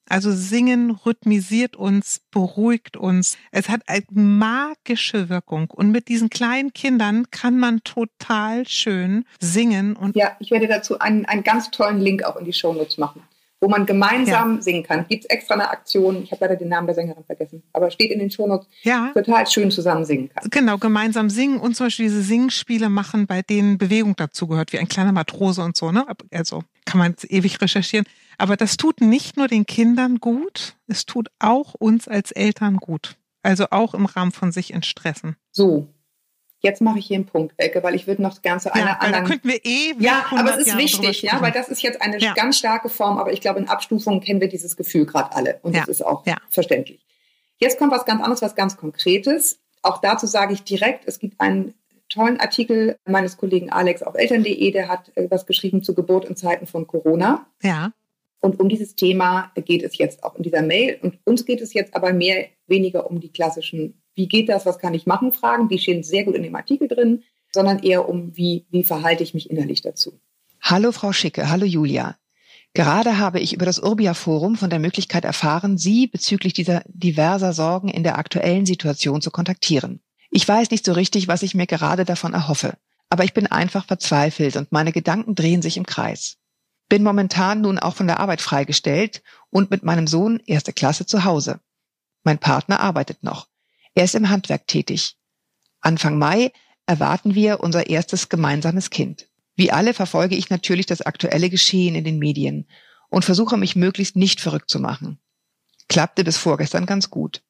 Also Singen rhythmisiert uns, beruhigt uns. Es hat eine magische Wirkung. Und mit diesen kleinen Kindern kann man total schön singen. Und ja, ich werde dazu einen, einen ganz tollen Link auch in die Shownotes machen, wo man gemeinsam ja. singen kann. Gibt es extra eine Aktion, ich habe leider den Namen der Sängerin vergessen, aber steht in den Shownotes, ja. total schön zusammen singen kann. Genau, gemeinsam singen und zum Beispiel diese Singspiele machen, bei denen Bewegung dazugehört, wie ein kleiner Matrose und so. Ne? Also kann man ewig recherchieren. Aber das tut nicht nur den Kindern gut, es tut auch uns als Eltern gut. Also auch im Rahmen von sich entstressen. So, jetzt mache ich hier einen Punkt, Elke, weil ich würde noch gern zu einer ja, anderen. Da könnten wir eh. Ja, aber es ist Jahre wichtig, ja, weil das ist jetzt eine ja. ganz starke Form, aber ich glaube, in Abstufungen kennen wir dieses Gefühl gerade alle und ja. das ist auch verständlich. Jetzt kommt was ganz anderes, was ganz Konkretes. Auch dazu sage ich direkt, es gibt einen tollen Artikel meines Kollegen Alex auf eltern.de, der hat was geschrieben zu Geburt in Zeiten von Corona. Ja. Und um dieses Thema geht es jetzt auch in dieser Mail. Und uns geht es jetzt aber mehr, weniger um die klassischen, wie geht das, was kann ich machen, Fragen. Die stehen sehr gut in dem Artikel drin, sondern eher um, wie, wie verhalte ich mich innerlich dazu. Hallo Frau Schicke, hallo Julia. Gerade habe ich über das Urbia-Forum von der Möglichkeit erfahren, Sie bezüglich dieser diverser Sorgen in der aktuellen Situation zu kontaktieren. Ich weiß nicht so richtig, was ich mir gerade davon erhoffe, aber ich bin einfach verzweifelt und meine Gedanken drehen sich im Kreis bin momentan nun auch von der Arbeit freigestellt und mit meinem Sohn erste Klasse zu Hause. Mein Partner arbeitet noch. Er ist im Handwerk tätig. Anfang Mai erwarten wir unser erstes gemeinsames Kind. Wie alle verfolge ich natürlich das aktuelle Geschehen in den Medien und versuche mich möglichst nicht verrückt zu machen. Klappte bis vorgestern ganz gut.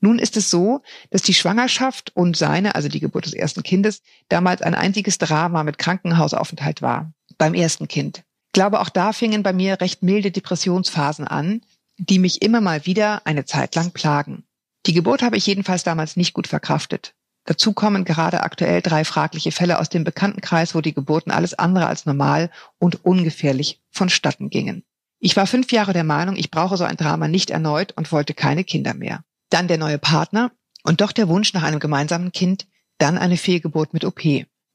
Nun ist es so, dass die Schwangerschaft und seine, also die Geburt des ersten Kindes, damals ein einziges Drama mit Krankenhausaufenthalt war. Beim ersten Kind. Ich glaube, auch da fingen bei mir recht milde Depressionsphasen an, die mich immer mal wieder eine Zeit lang plagen. Die Geburt habe ich jedenfalls damals nicht gut verkraftet. Dazu kommen gerade aktuell drei fragliche Fälle aus dem Bekanntenkreis, wo die Geburten alles andere als normal und ungefährlich vonstatten gingen. Ich war fünf Jahre der Meinung, ich brauche so ein Drama nicht erneut und wollte keine Kinder mehr. Dann der neue Partner und doch der Wunsch nach einem gemeinsamen Kind, dann eine Fehlgeburt mit OP.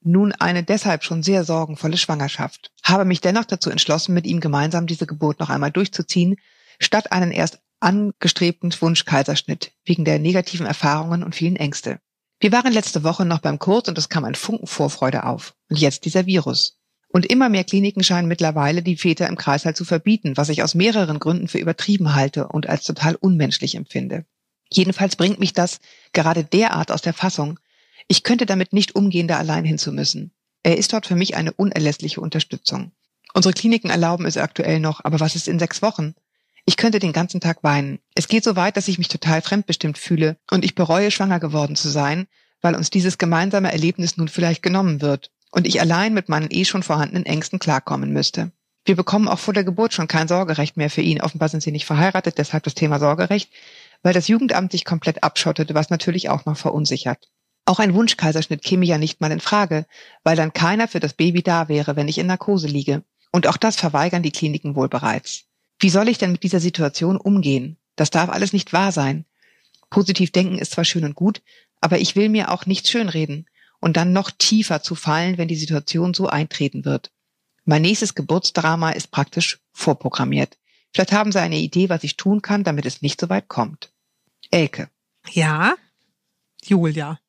Nun eine deshalb schon sehr sorgenvolle Schwangerschaft. Habe mich dennoch dazu entschlossen, mit ihm gemeinsam diese Geburt noch einmal durchzuziehen, statt einen erst angestrebten Wunschkaiserschnitt wegen der negativen Erfahrungen und vielen Ängste. Wir waren letzte Woche noch beim Kurs und es kam ein Funken Vorfreude auf. Und jetzt dieser Virus. Und immer mehr Kliniken scheinen mittlerweile die Väter im Kreißsaal zu verbieten, was ich aus mehreren Gründen für übertrieben halte und als total unmenschlich empfinde. Jedenfalls bringt mich das gerade derart aus der Fassung. Ich könnte damit nicht umgehen, da allein hinzumüssen. Er ist dort für mich eine unerlässliche Unterstützung. Unsere Kliniken erlauben es aktuell noch, aber was ist in sechs Wochen? Ich könnte den ganzen Tag weinen. Es geht so weit, dass ich mich total fremdbestimmt fühle und ich bereue, schwanger geworden zu sein, weil uns dieses gemeinsame Erlebnis nun vielleicht genommen wird und ich allein mit meinen eh schon vorhandenen Ängsten klarkommen müsste. Wir bekommen auch vor der Geburt schon kein Sorgerecht mehr für ihn. Offenbar sind sie nicht verheiratet, deshalb das Thema Sorgerecht, weil das Jugendamt sich komplett abschottete, was natürlich auch noch verunsichert. Auch ein Wunschkaiserschnitt käme ja nicht mal in Frage, weil dann keiner für das Baby da wäre, wenn ich in Narkose liege. Und auch das verweigern die Kliniken wohl bereits. Wie soll ich denn mit dieser Situation umgehen? Das darf alles nicht wahr sein. Positiv denken ist zwar schön und gut, aber ich will mir auch nichts schönreden und dann noch tiefer zu fallen, wenn die Situation so eintreten wird. Mein nächstes Geburtsdrama ist praktisch vorprogrammiert. Vielleicht haben Sie eine Idee, was ich tun kann, damit es nicht so weit kommt. Elke. Ja, Julia.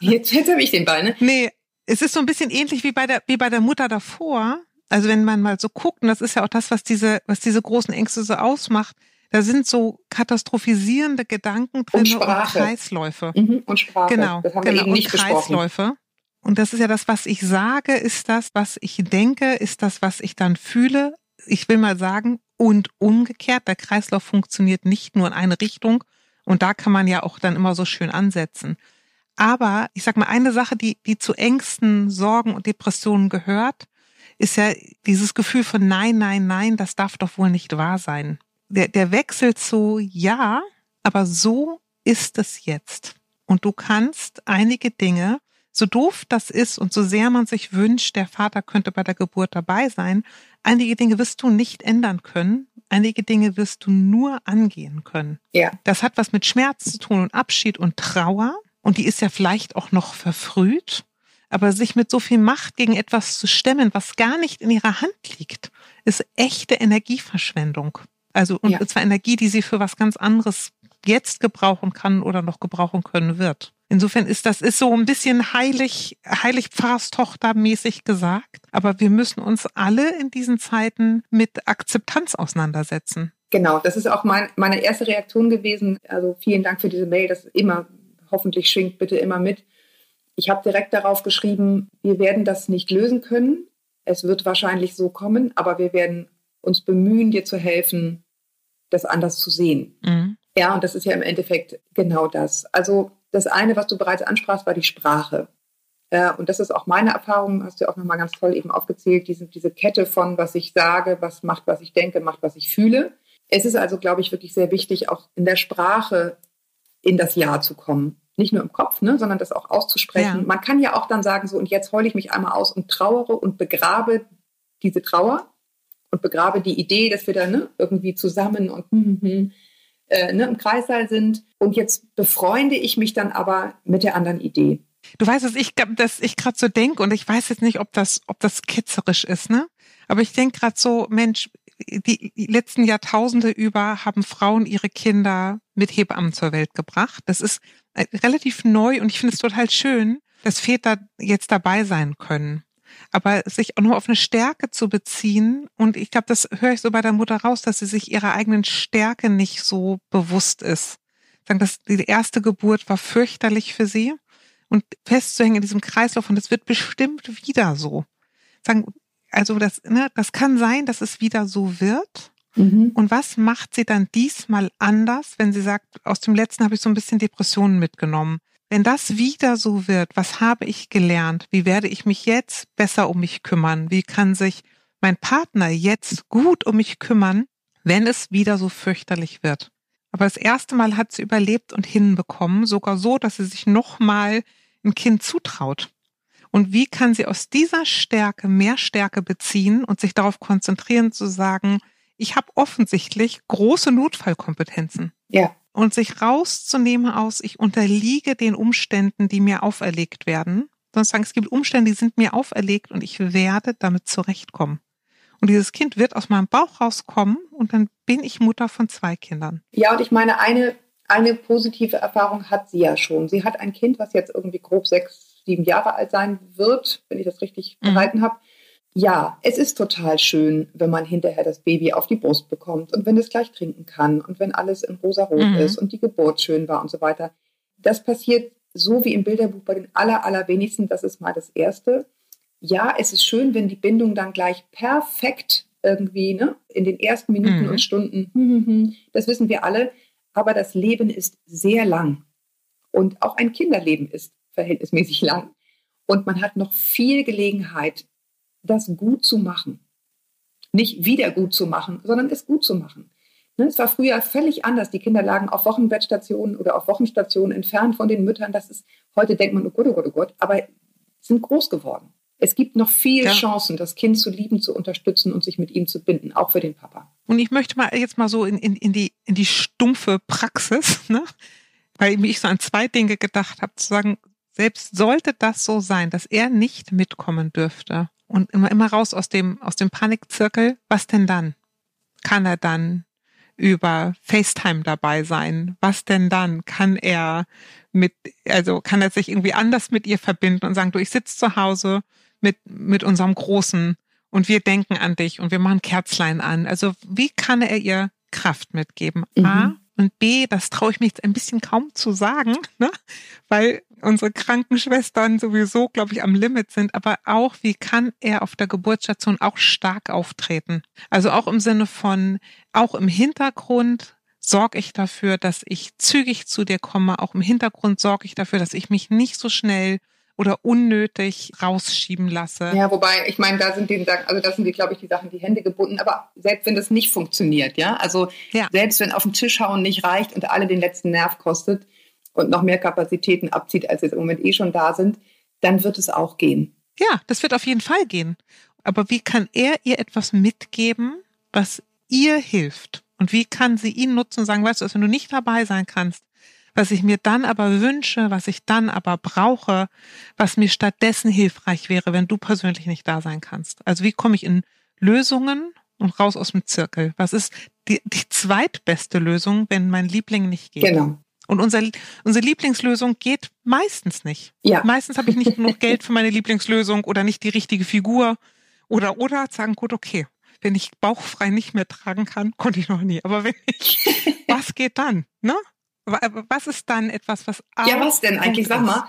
Jetzt, jetzt habe ich den Ball, ne? Nee, es ist so ein bisschen ähnlich wie bei der, wie bei der Mutter davor. Also wenn man mal so guckt, und das ist ja auch das, was diese, was diese großen Ängste so ausmacht, da sind so katastrophisierende Gedanken drin und, und Kreisläufe. Mhm, und Sprache. Genau, das haben genau, wir eben nicht und Kreisläufe. besprochen. Und das ist ja das, was ich sage, ist das, was ich denke, ist das, was ich dann fühle. Ich will mal sagen, und umgekehrt, der Kreislauf funktioniert nicht nur in eine Richtung. Und da kann man ja auch dann immer so schön ansetzen. Aber ich sag mal, eine Sache, die, die zu Ängsten, Sorgen und Depressionen gehört, ist ja dieses Gefühl von nein, nein, nein, das darf doch wohl nicht wahr sein. Der, der Wechsel zu ja, aber so ist es jetzt. Und du kannst einige Dinge, so doof das ist und so sehr man sich wünscht, der Vater könnte bei der Geburt dabei sein, einige Dinge wirst du nicht ändern können. Einige Dinge wirst du nur angehen können. Ja. Das hat was mit Schmerz zu tun und Abschied und Trauer. Und die ist ja vielleicht auch noch verfrüht. Aber sich mit so viel Macht gegen etwas zu stemmen, was gar nicht in ihrer Hand liegt, ist echte Energieverschwendung. Also, und Ja. zwar Energie, die sie für was ganz anderes jetzt gebrauchen kann oder noch gebrauchen können wird. Insofern ist das ist so ein bisschen heilig, heilig Pfarrstochter mäßig gesagt. Aber wir müssen uns alle in diesen Zeiten mit Akzeptanz auseinandersetzen. Genau, das ist auch mein, meine erste Reaktion gewesen. Also vielen Dank für diese Mail. Das immer, hoffentlich schwingt bitte immer mit. Ich habe direkt darauf geschrieben, wir werden das nicht lösen können. Es wird wahrscheinlich so kommen, aber wir werden uns bemühen, dir zu helfen, das anders zu sehen. Mhm. Ja, und das ist ja im Endeffekt genau das. Also das eine, was du bereits ansprachst, war die Sprache. Äh, und das ist auch meine Erfahrung, hast du auch nochmal ganz toll eben aufgezählt, diese, diese Kette von, was ich sage, was macht, was ich denke, macht, was ich fühle. Es ist also, glaube ich, wirklich sehr wichtig, auch in der Sprache in das Ja zu kommen. Nicht nur im Kopf, ne, sondern das auch auszusprechen. Ja. Man kann ja auch dann sagen, so, und jetzt heule ich mich einmal aus und trauere und begrabe diese Trauer und begrabe die Idee, dass wir da ne, irgendwie zusammen und hm, hm, hm, äh, ne, im Kreissaal sind. Und jetzt befreunde ich mich dann aber mit der anderen Idee. Du weißt, dass ich, dass ich gerade so denke und ich weiß jetzt nicht, ob das, ob das ketzerisch ist, ne? Aber ich denke gerade so, Mensch, die letzten Jahrtausende über haben Frauen ihre Kinder mit Hebammen zur Welt gebracht. Das ist relativ neu und ich finde es total schön, dass Väter jetzt dabei sein können. Aber sich auch nur auf eine Stärke zu beziehen, und ich glaube, das höre ich so bei der Mutter raus, dass sie sich ihrer eigenen Stärke nicht so bewusst ist. sagen, dass die erste Geburt war fürchterlich für sie und festzuhängen in diesem Kreislauf und es wird bestimmt wieder so. Sagen, also das, ne, das kann sein, dass es wieder so wird. Mhm. Und was macht sie dann diesmal anders, wenn sie sagt, aus dem letzten habe ich so ein bisschen Depressionen mitgenommen? Wenn das wieder so wird, was habe ich gelernt? Wie werde ich mich jetzt besser um mich kümmern? Wie kann sich mein Partner jetzt gut um mich kümmern, wenn es wieder so fürchterlich wird? Aber das erste Mal hat sie überlebt und hinbekommen, sogar so, dass sie sich nochmal ein Kind zutraut. Und wie kann sie aus dieser Stärke mehr Stärke beziehen und sich darauf konzentrieren zu sagen, ich habe offensichtlich große Notfallkompetenzen. Ja. Und sich rauszunehmen aus, ich unterliege den Umständen, die mir auferlegt werden, sondern sagen, es gibt Umstände, die sind mir auferlegt und ich werde damit zurechtkommen. Und dieses Kind wird aus meinem Bauch rauskommen und dann bin ich Mutter von zwei Kindern. Ja, und ich meine, eine, eine positive Erfahrung hat sie ja schon. Sie hat ein Kind, was jetzt irgendwie grob sechs, sieben Jahre alt sein wird, wenn ich das richtig mhm. behalten habe. Ja, es ist total schön, wenn man hinterher das Baby auf die Brust bekommt und wenn es gleich trinken kann und wenn alles in rosa-rot mhm. ist und die Geburt schön war und so weiter. Das passiert so wie im Bilderbuch bei den aller, allerwenigsten. Das ist mal das Erste. Ja, es ist schön, wenn die Bindung dann gleich perfekt irgendwie ne, in den ersten Minuten mhm. und Stunden, hm, hm, hm, das wissen wir alle. Aber das Leben ist sehr lang. Und auch ein Kinderleben ist verhältnismäßig lang. Und man hat noch viel Gelegenheit, das gut zu machen. Nicht wieder gut zu machen, sondern es gut zu machen. Ne, es war früher völlig anders. Die Kinder lagen auf Wochenbettstationen oder auf Wochenstationen entfernt von den Müttern. Das ist, heute denkt man, oh Gott, oh Gott, oh Gott, aber sind groß geworden. Es gibt noch viel ja. Chancen, das Kind zu lieben, zu unterstützen und sich mit ihm zu binden, auch für den Papa. Und ich möchte mal jetzt mal so in, in, in, die, in die stumpfe Praxis, ne? weil ich so an zwei Dinge gedacht habe, zu sagen, selbst sollte das so sein, dass er nicht mitkommen dürfte, und immer, immer raus aus dem, aus dem Panikzirkel. Was denn dann? Kann er dann über FaceTime dabei sein? Was denn dann? Kann er mit, also kann er sich irgendwie anders mit ihr verbinden und sagen, du, ich sitze zu Hause mit, mit unserem Großen und wir denken an dich und wir machen Kerzlein an. Also wie kann er ihr Kraft mitgeben? Mhm. A. Und B, das traue ich mich jetzt ein bisschen kaum zu sagen, ne? weil unsere Krankenschwestern sowieso, glaube ich, am Limit sind, aber auch, wie kann er auf der Geburtsstation auch stark auftreten? Also auch im Sinne von, auch im Hintergrund sorge ich dafür, dass ich zügig zu dir komme. Auch im Hintergrund sorge ich dafür, dass ich mich nicht so schnell oder unnötig rausschieben lasse. Ja, wobei, ich meine, da sind die, also das sind die, glaube ich, die Sachen, die Hände gebunden. Aber selbst wenn das nicht funktioniert, ja, also ja. selbst wenn auf den Tisch hauen nicht reicht und alle den letzten Nerv kostet und noch mehr Kapazitäten abzieht, als jetzt im Moment eh schon da sind, dann wird es auch gehen. Ja, das wird auf jeden Fall gehen. Aber wie kann er ihr etwas mitgeben, was ihr hilft? Und wie kann sie ihn nutzen und sagen, weißt du, wenn du nicht dabei sein kannst, was ich mir dann aber wünsche, was ich dann aber brauche, was mir stattdessen hilfreich wäre, wenn du persönlich nicht da sein kannst. Also wie komme ich in Lösungen und raus aus dem Zirkel? Was ist die, die zweitbeste Lösung, wenn mein Liebling nicht geht? Genau. Und unser, unsere Lieblingslösung geht meistens nicht. Ja. Meistens habe ich nicht genug Geld für meine Lieblingslösung oder nicht die richtige Figur oder oder sagen, gut, okay, wenn ich bauchfrei nicht mehr tragen kann, konnte ich noch nie. Aber wenn ich, was geht dann? Ne? Was ist dann etwas, was Ja, was denn eigentlich? Sag mal.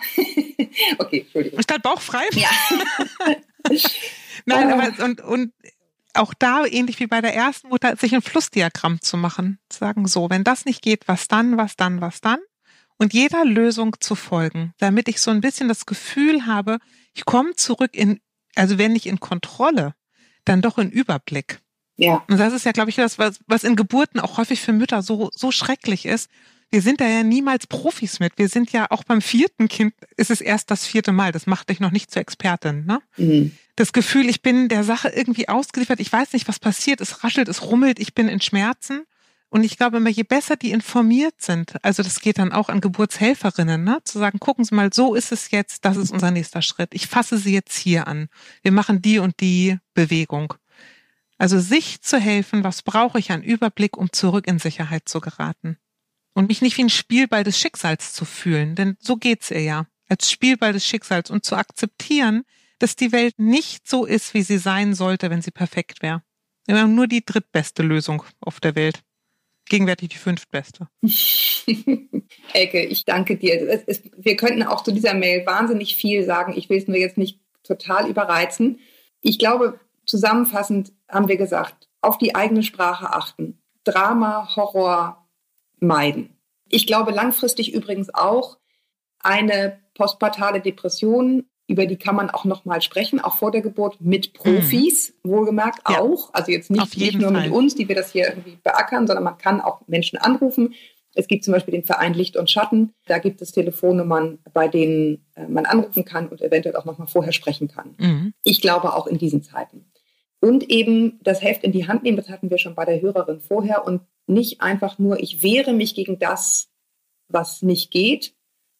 okay, Entschuldigung. Statt bauchfrei? Ja. Nein, aber und, und auch da, ähnlich wie bei der ersten Mutter, sich ein Flussdiagramm zu machen. Zu sagen, so, wenn das nicht geht, was dann, was dann, was dann? Und jeder Lösung zu folgen, damit ich so ein bisschen das Gefühl habe, ich komme zurück in, also wenn nicht in Kontrolle, dann doch in Überblick. Ja. Und das ist ja, glaube ich, das, was, was in Geburten auch häufig für Mütter so, so schrecklich ist, wir sind da ja niemals Profis mit. Wir sind ja auch beim vierten Kind, ist es erst das vierte Mal. Das macht dich noch nicht zur Expertin. Ne? Mhm. Das Gefühl, ich bin der Sache irgendwie ausgeliefert. Ich weiß nicht, was passiert. Es raschelt, es rummelt. Ich bin in Schmerzen. Und ich glaube immer, je besser die informiert sind, also das geht dann auch an Geburtshelferinnen, ne, zu sagen, gucken Sie mal, so ist es jetzt, das ist unser nächster Schritt. Ich fasse Sie jetzt hier an. Wir machen die und die Bewegung. Also sich zu helfen, was brauche ich an Überblick, um zurück in Sicherheit zu geraten und mich nicht wie ein Spielball des Schicksals zu fühlen, denn so geht's ihr ja, als Spielball des Schicksals und zu akzeptieren, dass die Welt nicht so ist, wie sie sein sollte, wenn sie perfekt wäre. Wir haben nur die drittbeste Lösung auf der Welt. gegenwärtig die fünftbeste. Elke, ich danke dir. Es, wir könnten auch zu dieser Mail wahnsinnig viel sagen. Ich will es nur jetzt nicht total überreizen. Ich glaube, zusammenfassend haben wir gesagt, auf die eigene Sprache achten, Drama, Horror meiden. Ich glaube langfristig übrigens auch eine postpartale Depression über die kann man auch noch mal sprechen, auch vor der Geburt mit Profis, mhm. wohlgemerkt ja. auch. Also jetzt nicht, nicht nur Fall. mit uns, die wir das hier irgendwie beackern, sondern man kann auch Menschen anrufen. Es gibt zum Beispiel den Verein Licht und Schatten. Da gibt es Telefonnummern, bei denen äh, man anrufen kann und eventuell auch noch mal vorher sprechen kann. Mhm. Ich glaube auch in diesen Zeiten. Und eben das Heft in die Hand nehmen, das hatten wir schon bei der Hörerin vorher und nicht einfach nur, ich wehre mich gegen das, was nicht geht,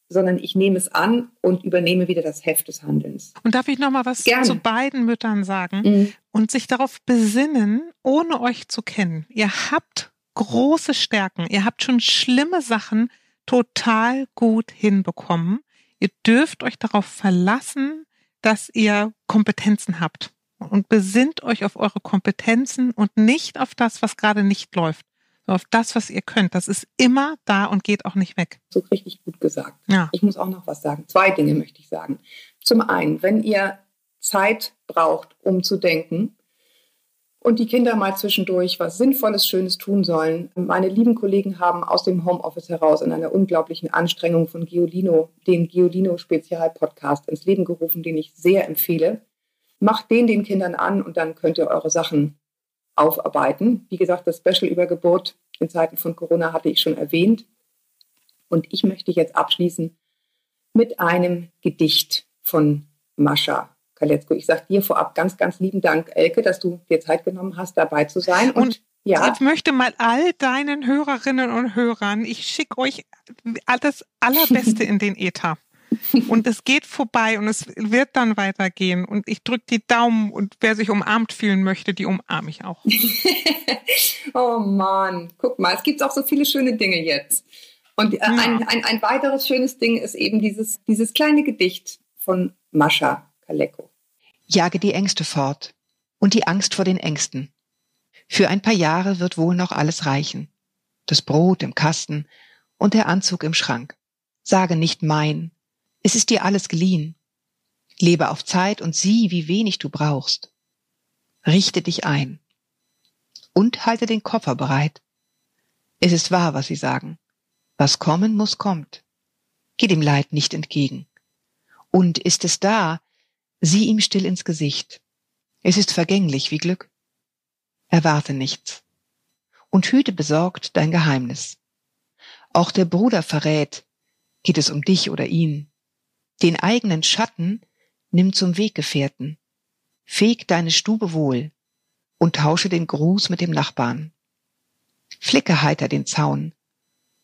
sondern ich nehme es an und übernehme wieder das Heft des Handelns. Und darf ich noch mal was Gerne. zu beiden Müttern sagen mhm. und sich darauf besinnen, ohne euch zu kennen. Ihr habt große Stärken. Ihr habt schon schlimme Sachen total gut hinbekommen. Ihr dürft euch darauf verlassen, dass ihr Kompetenzen habt und besinnt euch auf eure Kompetenzen und nicht auf das, was gerade nicht läuft auf das, was ihr könnt. Das ist immer da und geht auch nicht weg. So richtig gut gesagt. Ja. Ich muss auch noch was sagen. Zwei Dinge möchte ich sagen. Zum einen, wenn ihr Zeit braucht, um zu denken und die Kinder mal zwischendurch was Sinnvolles, Schönes tun sollen. Meine lieben Kollegen haben aus dem Homeoffice heraus in einer unglaublichen Anstrengung von Giolino den Giolino Spezial Podcast ins Leben gerufen, den ich sehr empfehle. Macht den den Kindern an und dann könnt ihr eure Sachen aufarbeiten. Wie gesagt, das Special über Geburt in Zeiten von Corona hatte ich schon erwähnt. Und ich möchte jetzt abschließen mit einem Gedicht von Mascha Kaletzko. Ich sage dir vorab ganz, ganz lieben Dank, Elke, dass du dir Zeit genommen hast, dabei zu sein. Und, und ja. Ich möchte mal all deinen Hörerinnen und Hörern, ich schicke euch das Allerbeste in den Äther und es geht vorbei und es wird dann weitergehen und ich drücke die Daumen und wer sich umarmt fühlen möchte, die umarme ich auch. oh Mann, guck mal, es gibt auch so viele schöne Dinge jetzt. Und äh, ja. ein, ein, ein weiteres schönes Ding ist eben dieses, dieses kleine Gedicht von Mascha Kaleko. Jage die Ängste fort und die Angst vor den Ängsten. Für ein paar Jahre wird wohl noch alles reichen. Das Brot im Kasten und der Anzug im Schrank. Sage nicht mein, es ist dir alles geliehen. Lebe auf Zeit und sieh, wie wenig du brauchst. Richte dich ein. Und halte den Koffer bereit. Es ist wahr, was sie sagen. Was kommen muss, kommt. Geh dem Leid nicht entgegen. Und ist es da, sieh ihm still ins Gesicht. Es ist vergänglich wie Glück. Erwarte nichts. Und hüte besorgt dein Geheimnis. Auch der Bruder verrät, geht es um dich oder ihn. Den eigenen Schatten nimm zum Weggefährten. Feg deine Stube wohl und tausche den Gruß mit dem Nachbarn. Flicke heiter den Zaun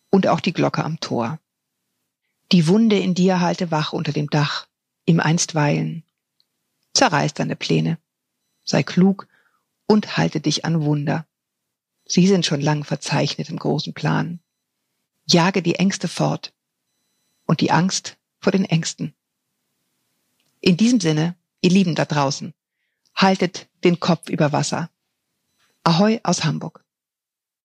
und auch die Glocke am Tor. Die Wunde in dir halte wach unter dem Dach, im Einstweilen. Zerreiß deine Pläne, sei klug und halte dich an Wunder. Sie sind schon lang verzeichnet im großen Plan. Jage die Ängste fort und die Angst vor den Ängsten. In diesem Sinne, ihr Lieben da draußen, haltet den Kopf über Wasser. Ahoi aus Hamburg.